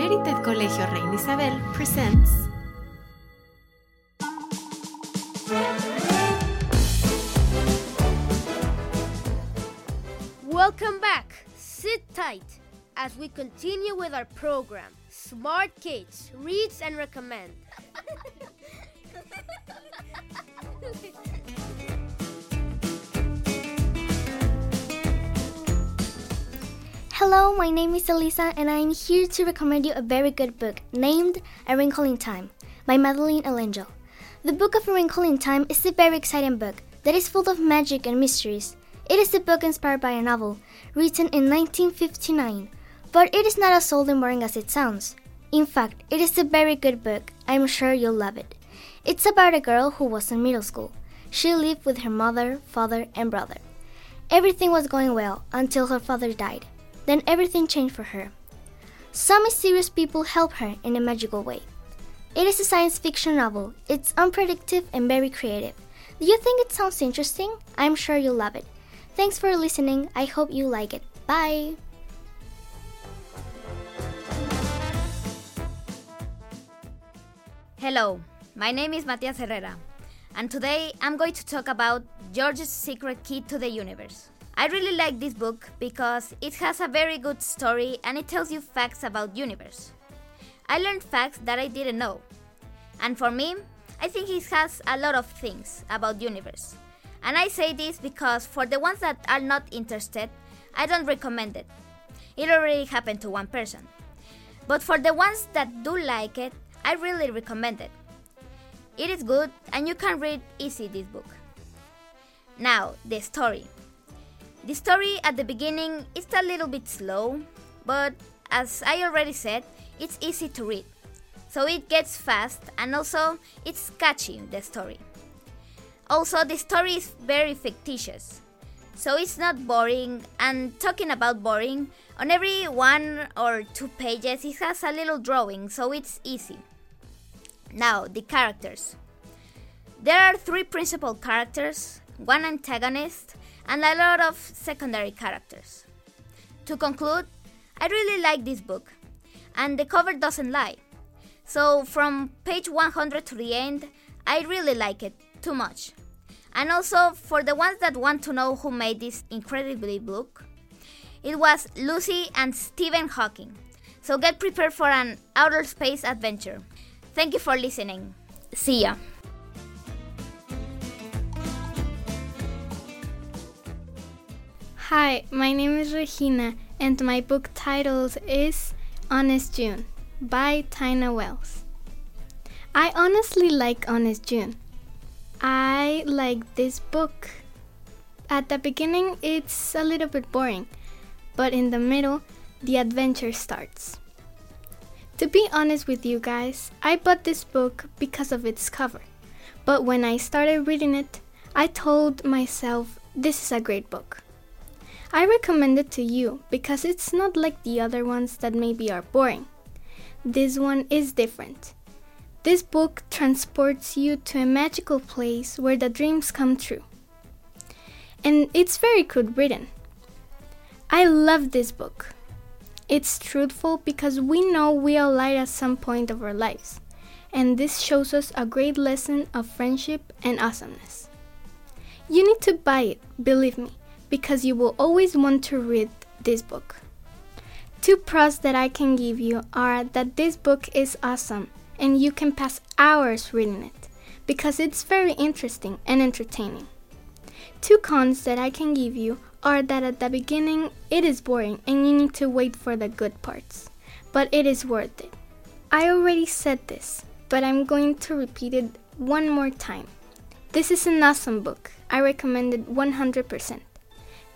Merited Colegio Reina Isabel presents Welcome back. Sit tight as we continue with our program. Smart Kids reads and recommend. Hello, my name is Elisa, and I am here to recommend you a very good book named A Wrinkle in Time by Madeleine L'Engle. The Book of A Wrinkle in Time is a very exciting book that is full of magic and mysteries. It is a book inspired by a novel written in 1959, but it is not as old and boring as it sounds. In fact, it is a very good book. I'm sure you'll love it. It's about a girl who was in middle school. She lived with her mother, father, and brother. Everything was going well until her father died. Then everything changed for her. Some mysterious people help her in a magical way. It is a science fiction novel. It's unpredictable and very creative. Do you think it sounds interesting? I'm sure you'll love it. Thanks for listening. I hope you like it. Bye. Hello, my name is Matias Herrera, and today I'm going to talk about George's Secret Key to the Universe. I really like this book because it has a very good story and it tells you facts about universe. I learned facts that I didn't know. And for me, I think it has a lot of things about universe. And I say this because for the ones that are not interested, I don't recommend it. It already happened to one person. But for the ones that do like it, I really recommend it. It is good and you can read easy this book. Now, the story. The story at the beginning is a little bit slow, but as I already said, it's easy to read. So it gets fast and also it's catchy, the story. Also, the story is very fictitious. So it's not boring, and talking about boring, on every one or two pages it has a little drawing, so it's easy. Now, the characters. There are three principal characters, one antagonist, and a lot of secondary characters. To conclude, I really like this book, and the cover doesn't lie. So, from page 100 to the end, I really like it too much. And also, for the ones that want to know who made this incredibly book, it was Lucy and Stephen Hawking. So get prepared for an outer space adventure. Thank you for listening. See ya. Hi, my name is Regina, and my book title is Honest June by Tina Wells. I honestly like Honest June. I like this book. At the beginning, it's a little bit boring, but in the middle, the adventure starts. To be honest with you guys, I bought this book because of its cover. But when I started reading it, I told myself this is a great book. I recommend it to you because it's not like the other ones that maybe are boring. This one is different. This book transports you to a magical place where the dreams come true. And it's very good written. I love this book. It's truthful because we know we all lie at some point of our lives, and this shows us a great lesson of friendship and awesomeness. You need to buy it, believe me because you will always want to read this book. Two pros that I can give you are that this book is awesome and you can pass hours reading it because it's very interesting and entertaining. Two cons that I can give you are that at the beginning it is boring and you need to wait for the good parts, but it is worth it. I already said this, but I'm going to repeat it one more time. This is an awesome book. I recommend it 100%.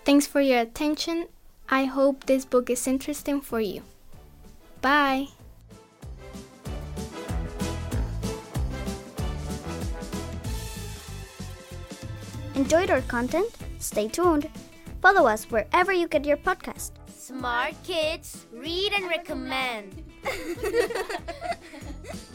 Thanks for your attention. I hope this book is interesting for you. Bye. Enjoyed our content? Stay tuned. Follow us wherever you get your podcast. Smart Kids read and recommend.